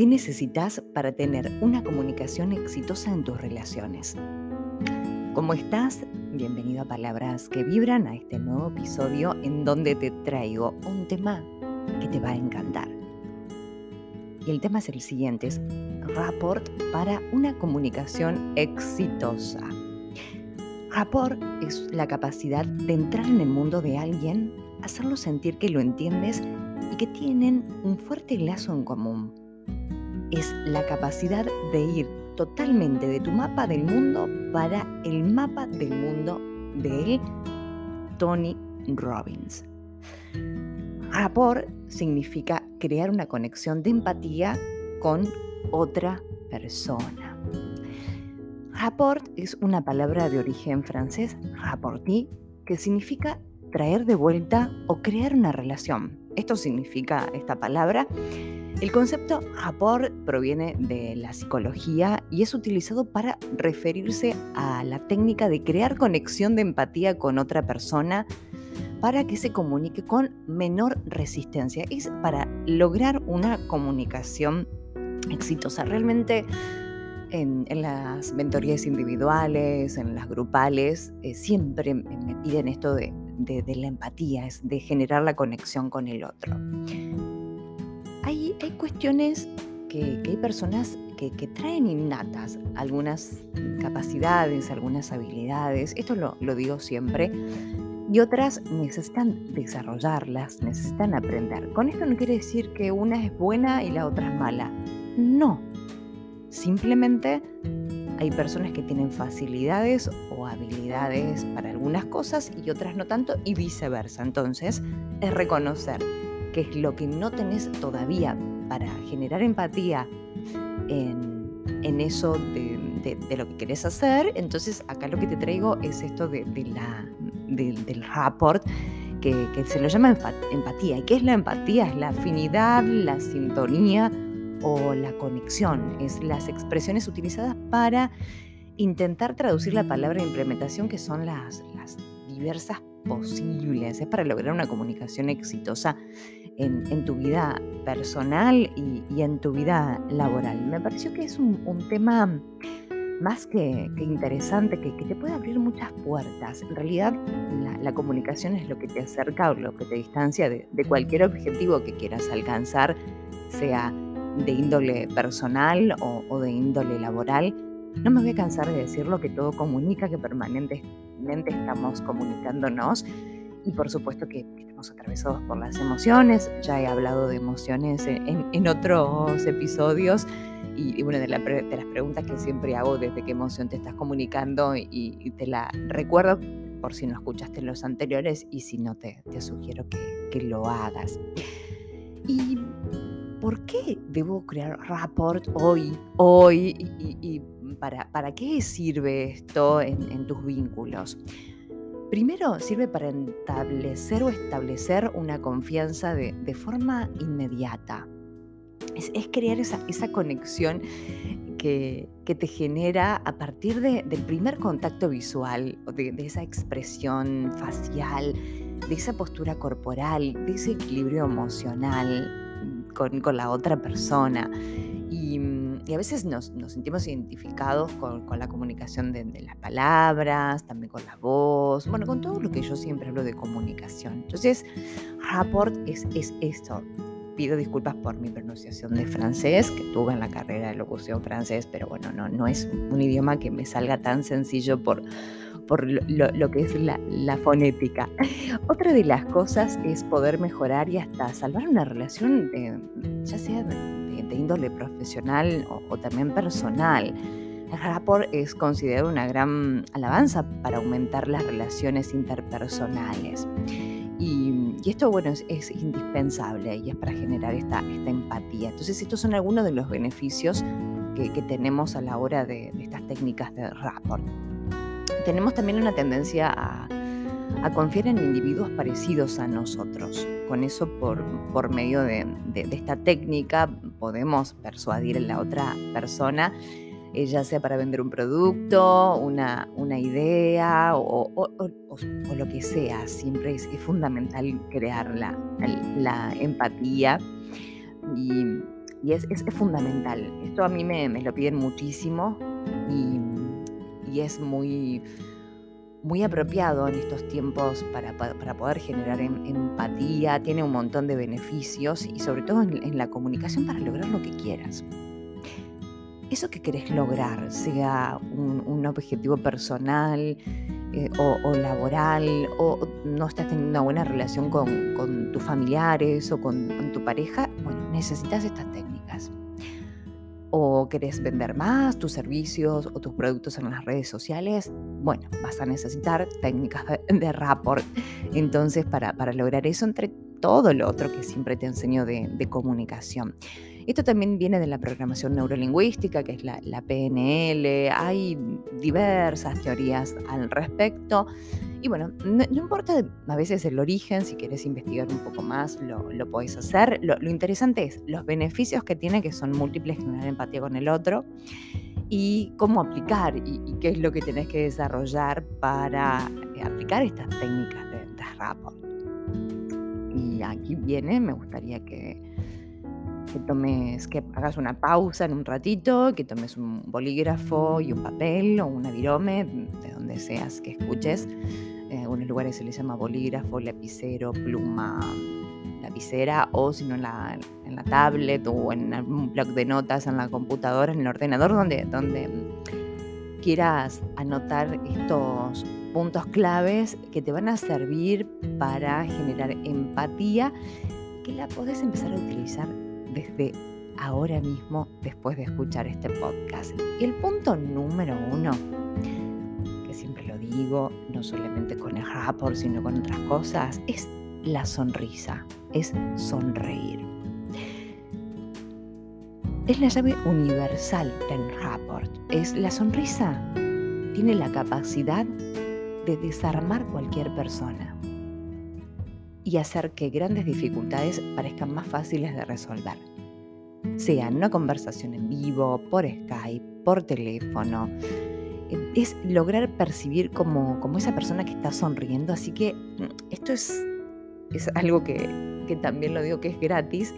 ¿Qué necesitas para tener una comunicación exitosa en tus relaciones? ¿Cómo estás? Bienvenido a Palabras que Vibran, a este nuevo episodio en donde te traigo un tema que te va a encantar. Y el tema es el siguiente, es rapport para una comunicación exitosa. Rapport es la capacidad de entrar en el mundo de alguien, hacerlo sentir que lo entiendes y que tienen un fuerte lazo en común es la capacidad de ir totalmente de tu mapa del mundo para el mapa del mundo de Tony Robbins. Rapport significa crear una conexión de empatía con otra persona. Rapport es una palabra de origen francés, rapporti, que significa traer de vuelta o crear una relación. Esto significa esta palabra el concepto rapport proviene de la psicología y es utilizado para referirse a la técnica de crear conexión de empatía con otra persona para que se comunique con menor resistencia. Es para lograr una comunicación exitosa. Realmente en, las mentorías individuales, en las grupales, eh, siempre me piden esto de, la empatía, es de generar la conexión con el otro hay, cuestiones que, hay personas que, traen innatas algunas capacidades, algunas habilidades, esto lo, lo digo siempre, y otras necesitan desarrollarlas, necesitan aprender. Con esto no quiere decir que una es buena y la otra es mala. No. Simplemente hay personas que tienen facilidades o habilidades para algunas cosas y otras no tanto y viceversa. Entonces, es reconocer que es lo que no tenés todavía para generar empatía en, eso de, lo que querés hacer, entonces acá lo que te traigo es esto de, del rapport. Que, que, se lo llama empatía. ¿Y qué es la empatía? Es la afinidad, la sintonía o la conexión. Es las expresiones utilizadas para intentar traducir la palabra implementación, que son las, las diversas posibles. Es para lograr una comunicación exitosa en, tu vida personal y, en tu vida laboral. Me pareció que es un, tema más que, interesante, que, te puede abrir muchas puertas. En realidad, la, comunicación es lo que te acerca o lo que te distancia de, cualquier objetivo que quieras alcanzar, sea de índole personal o, de índole laboral. No me voy a cansar de decirlo, que todo comunica, que permanentemente estamos comunicándonos y por supuesto que estamos atravesados por las emociones. Ya he hablado de emociones en, otros episodios y, una de, las preguntas que siempre hago desde qué emoción te estás comunicando y, te la recuerdo por si no escuchaste los anteriores y si no te, sugiero que, lo hagas. ¿Y por qué debo crear rapport hoy, hoy y, para, para, qué sirve esto en tus vínculos? Primero sirve para establecer o establecer una confianza de, forma inmediata. Es, crear esa, conexión que, te genera a partir del primer contacto visual, de, de esa expresión facial, de esa postura corporal, de ese equilibrio emocional con, con la otra persona. Y y a veces nos, sentimos identificados con, la comunicación de, las palabras, también con la voz, bueno, con todo lo que yo siempre hablo de comunicación. Entonces, rapport es, es esto. Pido disculpas por mi pronunciación de francés, que tuve en la carrera de locución francés, pero bueno, no, no es un idioma que me salga tan sencillo por, por lo, que es la, la, fonética. Otra de las cosas es poder mejorar y hasta salvar una relación, ya sea de, de índole profesional o, también personal. El rapport es considerado una gran alabanza para aumentar las relaciones interpersonales. Y, esto, bueno, es, indispensable y es para generar esta, esta empatía. Entonces, estos son algunos de los beneficios que, tenemos a la hora de, de estas técnicas de rapport. Tenemos también una tendencia a, confiar en individuos parecidos a nosotros. Con eso, por, por medio de, esta técnica, podemos persuadir a la otra persona, eh, ya sea para vender un producto, una, una idea o, lo que sea. Siempre es, fundamental crear la, la empatía. Y y es, es, fundamental. Esto a mí me, me lo piden muchísimo y, y, es muy, muy apropiado en estos tiempos para, para poder generar em, empatía, tiene un montón de beneficios y sobre todo en, la comunicación para lograr lo que quieras eso que querés lograr, sea un, un objetivo personal, eh, o, laboral, o no estás teniendo una buena relación con, tus familiares o con, tu pareja, bueno, necesitas estas técnicas. O querés vender más tus servicios o tus productos en las redes sociales, bueno, vas a necesitar técnicas de, rapport. Entonces, para, para lograr eso, entre todo lo otro que siempre te enseño de, de comunicación. Esto también viene de la programación neurolingüística, que es la, PNL. Hay diversas teorías al respecto. Y bueno, no, importa a veces el origen, si quieres investigar un poco más, lo, lo podés hacer. Lo, interesante es los beneficios que tiene, que son múltiples, generar empatía con el otro, y cómo aplicar, y, qué es lo que tenés que desarrollar para eh, aplicar estas técnicas de, de rapport. Y aquí viene, me gustaría que que tomes, que hagas una pausa en un ratito, que tomes un bolígrafo y un papel o una virome, de donde seas que escuches. En algunos lugares se le llama bolígrafo, lapicero, pluma, lapicera, o si no en la, en la tablet o en un blog de notas en la computadora, en el ordenador, donde, donde quieras anotar estos puntos claves que te van a servir para generar empatía que la podés empezar a utilizar desde ahora mismo después de escuchar este podcast. Y el punto número uno, que siempre lo digo, no solamente con el rapport, sino con otras cosas, es la sonrisa, es sonreír. Es la llave universal del rapport. Es la sonrisa. Tiene la capacidad de desarmar cualquier persona y hacer que grandes dificultades parezcan más fáciles de resolver. Sea una conversación en vivo, por Skype, por teléfono. Eh, es lograr percibir como, como esa persona que está sonriendo. Así que mm, esto es, es algo que, que también lo digo que es gratis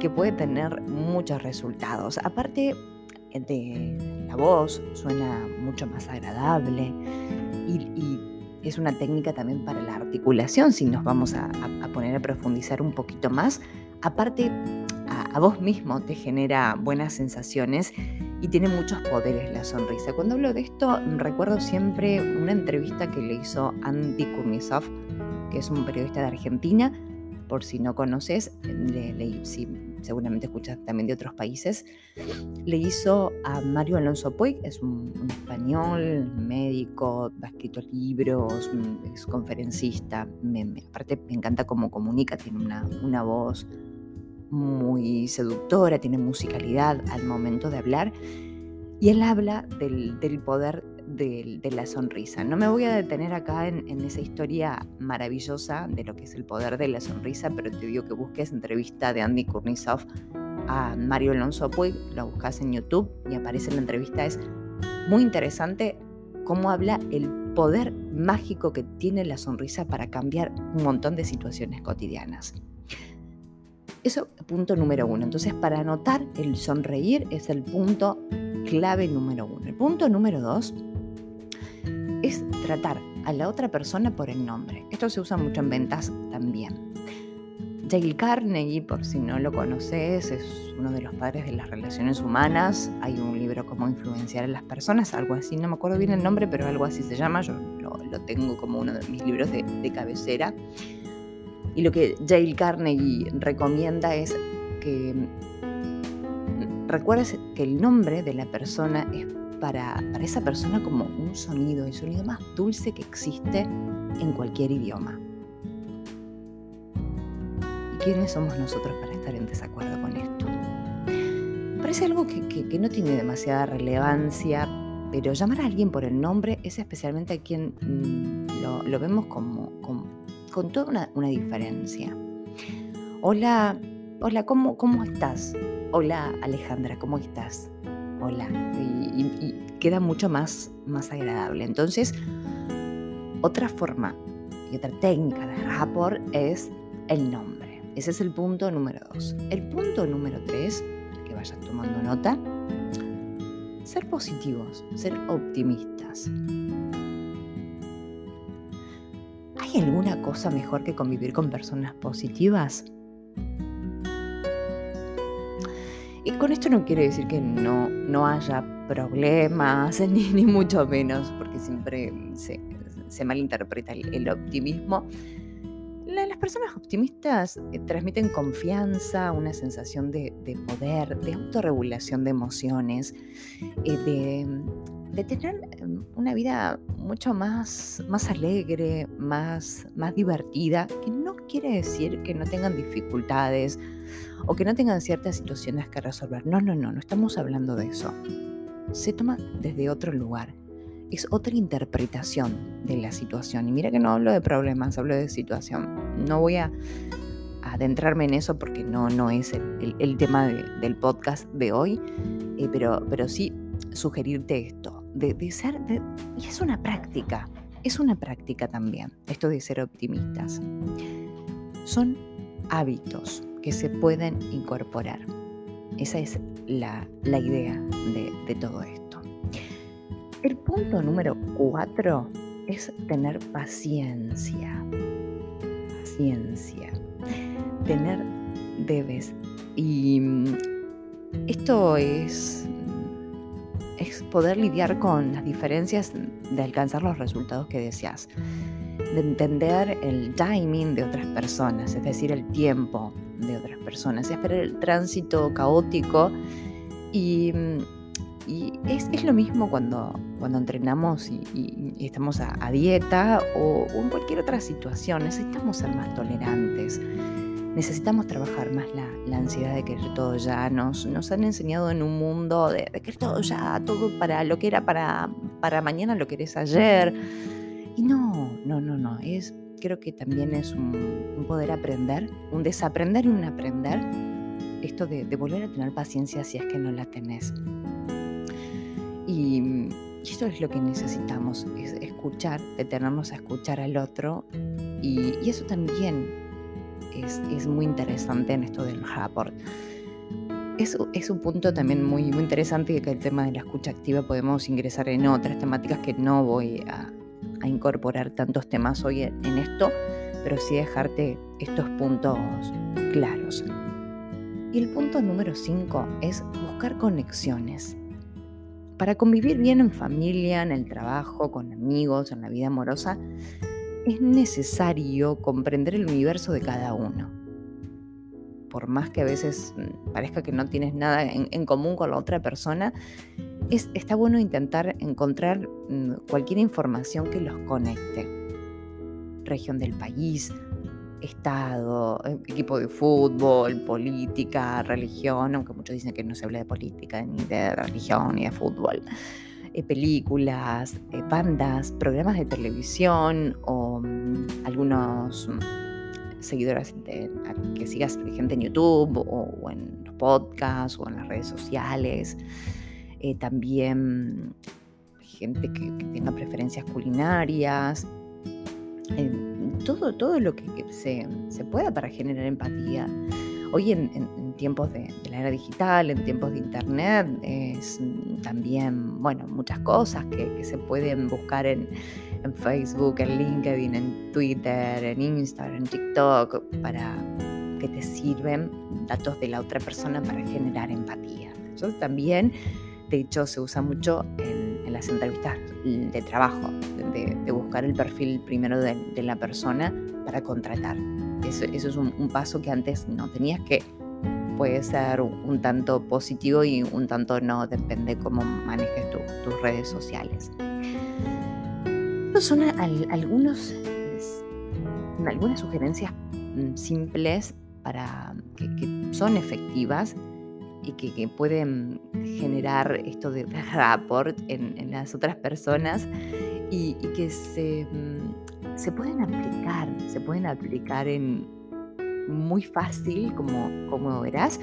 que puede tener muchos resultados. Aparte de la voz, suena mucho más agradable y, y es una técnica también para la articulación, si nos vamos a, poner a profundizar un poquito más. Aparte, a, vos mismo te genera buenas sensaciones y tiene muchos poderes la sonrisa. Cuando hablo de esto, recuerdo siempre una entrevista que le hizo Andy Kurnisov, que es un periodista de Argentina. Por si no conoces, seguramente escuchas también de otros países, le hizo a Mario Alonso Puig, es un, español, médico, ha escrito libros, mm, es conferencista, aparte me encanta cómo comunica, tiene una, voz muy seductora, tiene musicalidad al momento de hablar y él habla del poder de, la sonrisa. No me voy a detener acá en, esa historia maravillosa de lo que es el poder de la sonrisa, pero te digo que busques entrevista de Andy Kurnisov a Mario Alonso Puig, lo buscas en YouTube y aparece en la entrevista. Es muy interesante cómo habla el poder mágico que tiene la sonrisa para cambiar un montón de situaciones cotidianas. Eso, punto número uno. Entonces, para anotar, el sonreír es el punto clave número uno. El punto número dos es tratar a la otra persona por el nombre. Esto se usa mucho en ventas también. Dale Carnegie, por si no lo conoces, es uno de los padres de las relaciones humanas. Hay un libro como influenciar a las personas, algo así, no me acuerdo bien el nombre, pero algo así se llama. Yo lo, tengo como uno de mis libros de, de cabecera. Y lo que Dale Carnegie recomienda es que recuerdes que el nombre de la persona es para, esa persona como un sonido, el sonido más dulce que existe en cualquier idioma. ¿Y quiénes somos nosotros para estar en desacuerdo con esto? Parece algo que, no tiene demasiada relevancia, pero llamar a alguien por el nombre es especialmente a quien mm, lo, vemos como, con toda una, diferencia. Hola, hola, ¿cómo, ¿cómo estás? Hola Alejandra, ¿cómo estás? hola, queda mucho más, más agradable. Entonces, otra forma y otra técnica de rapport es el nombre. Ese es el punto número dos. El punto número tres que vayas tomando nota. Ser positivos, ser optimistas. ¿Hay alguna cosa mejor que convivir con personas positivas? Y con esto no quiere decir que no, no haya problemas, ni, ni mucho menos, porque siempre se, malinterpreta el, optimismo. las personas optimistas eh, transmiten confianza, una sensación de, poder, de autorregulación de emociones, eh, de, tener em, una vida mucho más, más alegre, más, más divertida, que no quiere decir que no tengan dificultades o que no tengan ciertas situaciones que resolver. No, no, no, no estamos hablando de eso. Se toma desde otro lugar es otra interpretación de la situación. Y mira que no hablo de problemas, hablo de situación. No voy a adentrarme en eso porque no, no es el, tema del podcast de hoy, eh, pero, pero sí sugerirte esto, de, ser, y es una práctica, es una práctica también, esto de ser optimistas. Son hábitos que se pueden incorporar. Esa es la, idea de, de todo esto. El punto número cuatro es tener paciencia. Paciencia. Tener debes. Y mm, esto es, es poder lidiar con las diferencias de alcanzar los resultados que deseas. De entender el timing de otras personas, es decir, el tiempo de otras personas. Esperar el tránsito caótico y y es, lo mismo cuando, cuando entrenamos y, estamos a, dieta o, en cualquier otra situación. Necesitamos ser más tolerantes. Necesitamos trabajar más la, ansiedad de querer todo ya. Nos, nos han enseñado en un mundo de, querer todo ya, todo para lo que era para, para mañana lo querés ayer. Y no, no, no, no. Es, creo que también es un, poder aprender, un desaprender y un aprender. Esto de, de volver a tener paciencia si es que no la tenés. Y, eso es lo que necesitamos, es escuchar, detenernos a escuchar al otro. Y, eso también es, muy interesante en esto del rapport. Es, es, un punto también muy, muy interesante que el tema de la escucha activa podemos ingresar en otras temáticas que no voy a, incorporar tantos temas hoy en, en esto, pero sí dejarte estos puntos claros. Y el punto número 5 es buscar conexiones. Para convivir bien en familia, en el trabajo, con amigos, en la vida amorosa, es necesario comprender el universo de cada uno. Por más que a veces mm, parezca que no tienes nada en, común con la otra persona, es, está bueno intentar encontrar mm, cualquier información que los conecte. Región del país, Estado, eh, equipo de fútbol, política, religión, aunque muchos dicen que no se habla de política, ni de religión, ni de fútbol, eh, películas, eh, bandas, programas de televisión o mm, algunos mm, seguidores que sigas gente en YouTube o, en los podcasts o en las redes sociales. También gente que, tenga preferencias culinarias todo, todo lo que, se, pueda para generar empatía. Hoy en, tiempos de, la era digital, en tiempos de internet, es también, bueno, muchas cosas que, se pueden buscar en, Facebook, en LinkedIn, en Twitter, en Instagram, en TikTok, para que te sirven datos de la otra persona para generar empatía. Eso también, de hecho, se usa mucho en las entrevistas de trabajo, de, buscar el perfil primero de, la persona para contratar. Eso, es un, paso que antes no tenías que puede ser un, tanto positivo y un tanto no, depende cómo manejes tus redes sociales. Estos son algunos, algunas sugerencias mm, simples para que son efectivas y que, pueden generar esto de rapport en, las otras personas y, que se, mm, se, pueden aplicar, se pueden aplicar en muy fácil, como, como verás,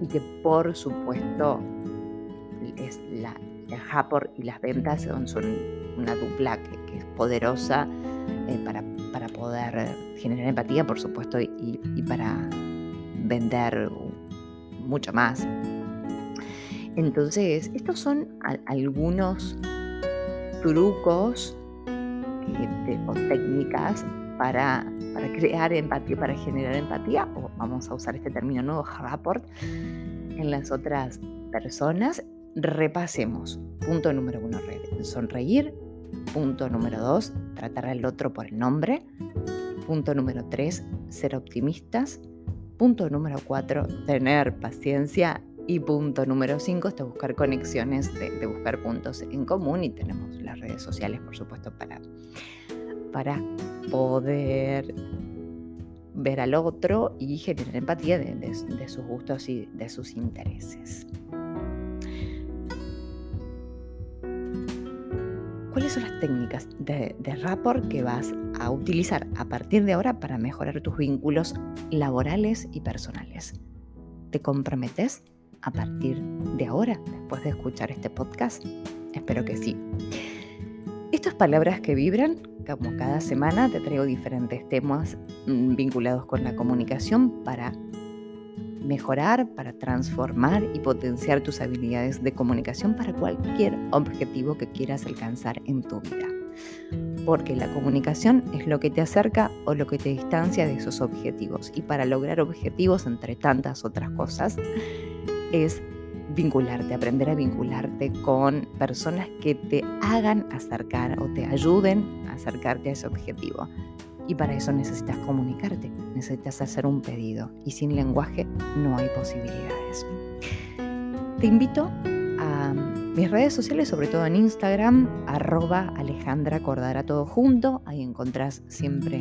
y que por supuesto es la, el rapport y las ventas son, son una dupla que, es poderosa eh, para, para, poder generar empatía, por supuesto, y, y para vender mucho más. Entonces, estos son algunos trucos o técnicas para, para, crear empatía, para generar empatía, o vamos a usar este término nuevo, rapport, en las otras personas. Repasemos. Punto número uno, sonreír. Punto número dos, tratar al otro por el nombre. Punto número tres, ser optimistas. Punto número cuatro, tener paciencia y punto número 5 es buscar conexiones, de, buscar puntos en común y tenemos las redes sociales, por supuesto, para, para poder ver al otro y generar empatía de, sus gustos y de sus intereses. ¿Cuáles son las técnicas de, de rapport que vas a utilizar a partir de ahora para mejorar tus vínculos laborales y personales? ¿Te comprometes a partir de ahora, después de escuchar este podcast? Espero que sí. Estas palabras que vibran, como cada semana te traigo diferentes temas mm, vinculados con la comunicación para mejorar, para transformar y potenciar tus habilidades de comunicación para cualquier objetivo que quieras alcanzar en tu vida. Porque la comunicación es lo que te acerca o lo que te distancia de esos objetivos. Y para lograr objetivos, entre tantas otras cosas, es vincularte, aprender a vincularte con personas que te hagan acercar o te ayuden a acercarte a ese objetivo. Y para eso necesitas comunicarte, necesitas hacer un pedido y sin lenguaje no hay posibilidades. Te invito a mis redes sociales, sobre todo en Instagram, arroba Alejandra Cordara todo junto. Ahí encontrás siempre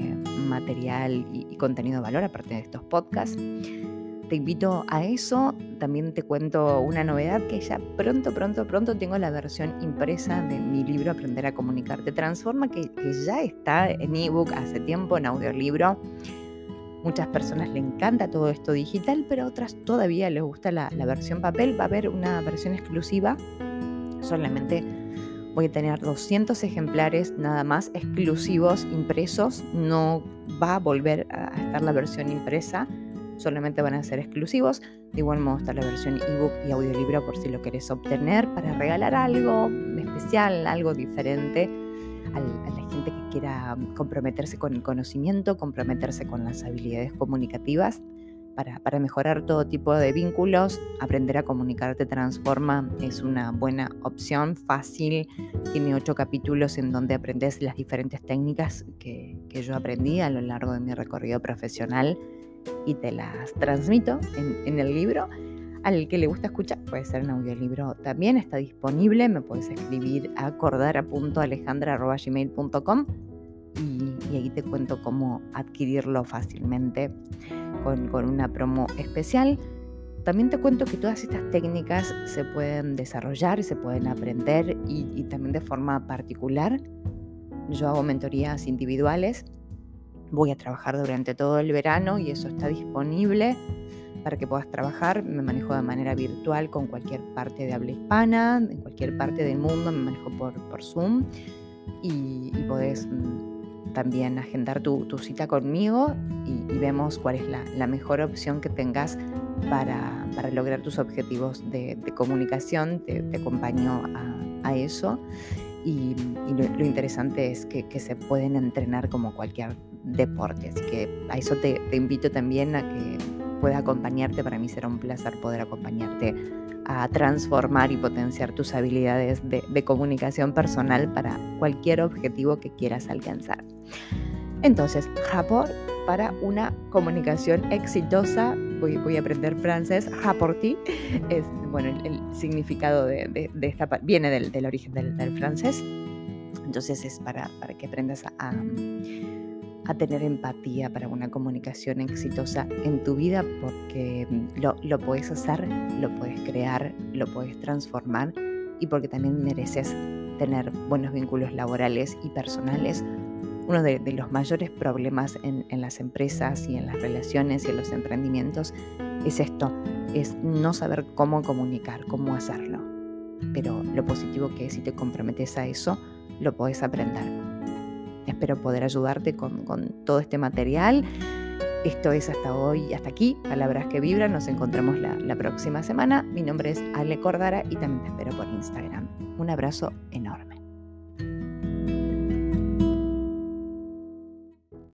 material y, y contenido de valor aparte de estos podcasts te invito a eso. También te cuento una novedad que ya pronto, pronto, pronto tengo la versión impresa de mi libro Aprender a Comunicarte Transforma, que, ya está en ebook hace tiempo, en audiolibro. Muchas personas le encanta todo esto digital, pero otras todavía les gusta la, la versión papel. Va a haber una versión exclusiva. Solamente voy a tener 200 ejemplares nada más exclusivos impresos. No va a volver a estar la versión impresa solamente van a ser exclusivos. De igual modo está la versión ebook y audiolibro por si lo querés obtener para regalar algo especial, algo diferente a la gente que quiera comprometerse con el conocimiento, comprometerse con las habilidades comunicativas. Para, para, mejorar todo tipo de vínculos, aprender a comunicarte transforma es una buena opción, fácil, tiene ocho capítulos en donde aprendes las diferentes técnicas que, que yo aprendí a lo largo de mi recorrido profesional y te las transmito en, el libro. Al que le gusta escuchar, puede ser en audiolibro también, está disponible. Me puedes escribir a cordara.alejandra.gmail.com y, ahí te cuento cómo adquirirlo fácilmente con, una promo especial. También te cuento que todas estas técnicas se pueden desarrollar se pueden aprender y también de forma particular. Yo hago mentorías individuales Voy a trabajar durante todo el verano y eso está disponible para que puedas trabajar. Me manejo de manera virtual con cualquier parte de habla hispana, en cualquier parte del mundo, me manejo por, por Zoom y, y podés mm, también agendar tu, cita conmigo y, vemos cuál es la, mejor opción que tengas para, lograr tus objetivos de, comunicación. Te, acompaño a, eso. Y, lo, interesante es que, se pueden entrenar como cualquier deporte. Así que a eso te, invito también a que pueda acompañarte. Para mí será un placer poder acompañarte a transformar y potenciar tus habilidades de, comunicación personal para cualquier objetivo que quieras alcanzar. Entonces, rapport para una comunicación exitosa. Voy, a aprender francés. Rapporti es, bueno, el, significado de, esta viene del, origen del, francés. Entonces es para, que aprendas a a tener empatía para una comunicación exitosa en tu vida porque mm, lo, lo puedes hacer, lo puedes crear, lo puedes transformar y porque también mereces tener buenos vínculos laborales y personales. Uno de, los mayores problemas en, en, las empresas y en las relaciones y en los emprendimientos es esto, es no saber cómo comunicar, cómo hacerlo. Pero lo positivo que es si te comprometes a eso, lo puedes aprender. Espero poder ayudarte con, todo este material Esto es hasta hoy, hasta aquí, Palabras que Vibran. Nos encontramos la, la próxima semana. Mi nombre es Ale Cordara y también te espero por Instagram. Un abrazo enorme.